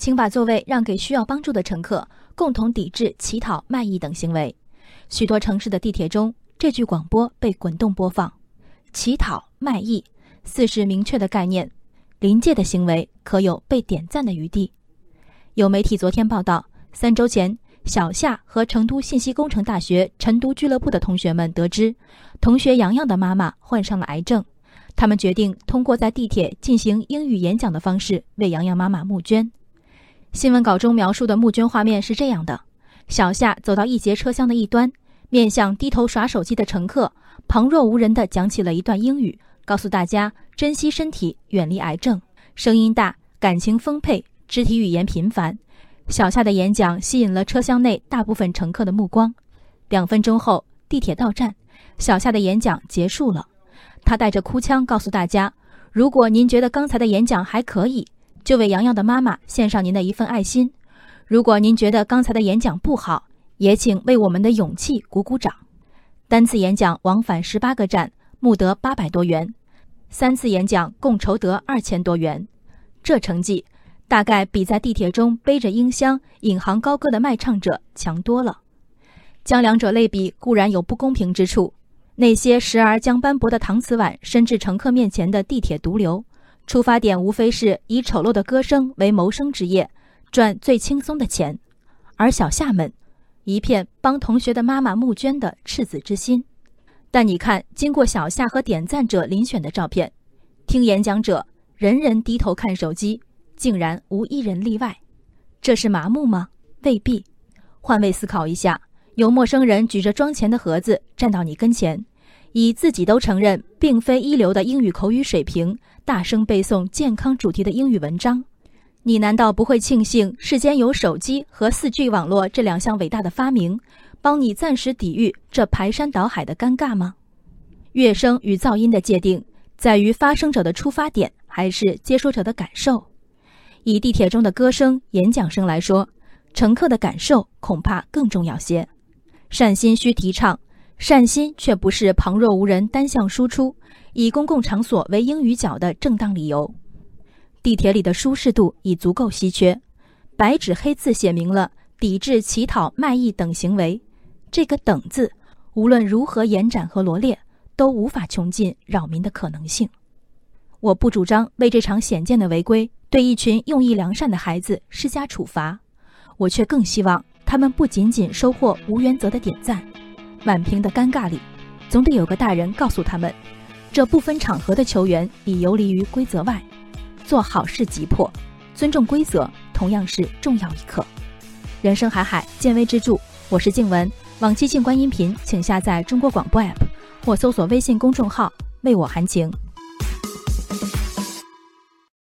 请把座位让给需要帮助的乘客，共同抵制乞讨、卖艺等行为。许多城市的地铁中，这句广播被滚动播放。乞讨、卖艺，似是明确的概念，临界的行为可有被点赞的余地。有媒体昨天报道，三周前，小夏和成都信息工程大学晨读俱乐部的同学们得知，同学洋洋的妈妈患上了癌症。他们决定通过在地铁进行英语演讲的方式为洋洋妈妈募捐。新闻稿中描述的募捐画面是这样的：小夏走到一节车厢的一端，面向低头耍手机的乘客，旁若无人地讲起了一段英语，告诉大家珍惜身体，远离癌症。声音大，感情丰沛，肢体语言频繁。小夏的演讲吸引了车厢内大部分乘客的目光。两分钟后，地铁到站，小夏的演讲结束了。他带着哭腔告诉大家：“如果您觉得刚才的演讲还可以，就为洋洋的妈妈献上您的一份爱心；如果您觉得刚才的演讲不好，也请为我们的勇气鼓鼓掌。”单次演讲往返十八个站，募得八百多元；三次演讲共筹得二千多元。这成绩大概比在地铁中背着音箱引吭高歌的卖唱者强多了。将两者类比固然有不公平之处。那些时而将斑驳的搪瓷碗伸至乘客面前的地铁毒瘤，出发点无非是以丑陋的歌声为谋生职业，赚最轻松的钱；而小夏们，一片帮同学的妈妈募捐的赤子之心。但你看，经过小夏和点赞者遴选的照片，听演讲者人人低头看手机，竟然无一人例外。这是麻木吗？未必。换位思考一下，有陌生人举着装钱的盒子站到你跟前。以自己都承认并非一流的英语口语水平，大声背诵健康主题的英语文章，你难道不会庆幸世间有手机和四 G 网络这两项伟大的发明，帮你暂时抵御这排山倒海的尴尬吗？乐声与噪音的界定在于发声者的出发点还是接收者的感受？以地铁中的歌声、演讲声来说，乘客的感受恐怕更重要些。善心需提倡。善心却不是旁若无人、单向输出，以公共场所为英语角的正当理由。地铁里的舒适度已足够稀缺，白纸黑字写明了抵制乞讨、卖艺等行为。这个“等”字，无论如何延展和罗列，都无法穷尽扰民的可能性。我不主张为这场显见的违规对一群用意良善的孩子施加处罚，我却更希望他们不仅仅收获无原则的点赞。满屏的尴尬里，总得有个大人告诉他们：这不分场合的球员已游离于规则外。做好事急迫，尊重规则同样是重要一课。人生海海，见微知著。我是静文，往期静观音频请下载中国广播 app 或搜索微信公众号“为我含情”。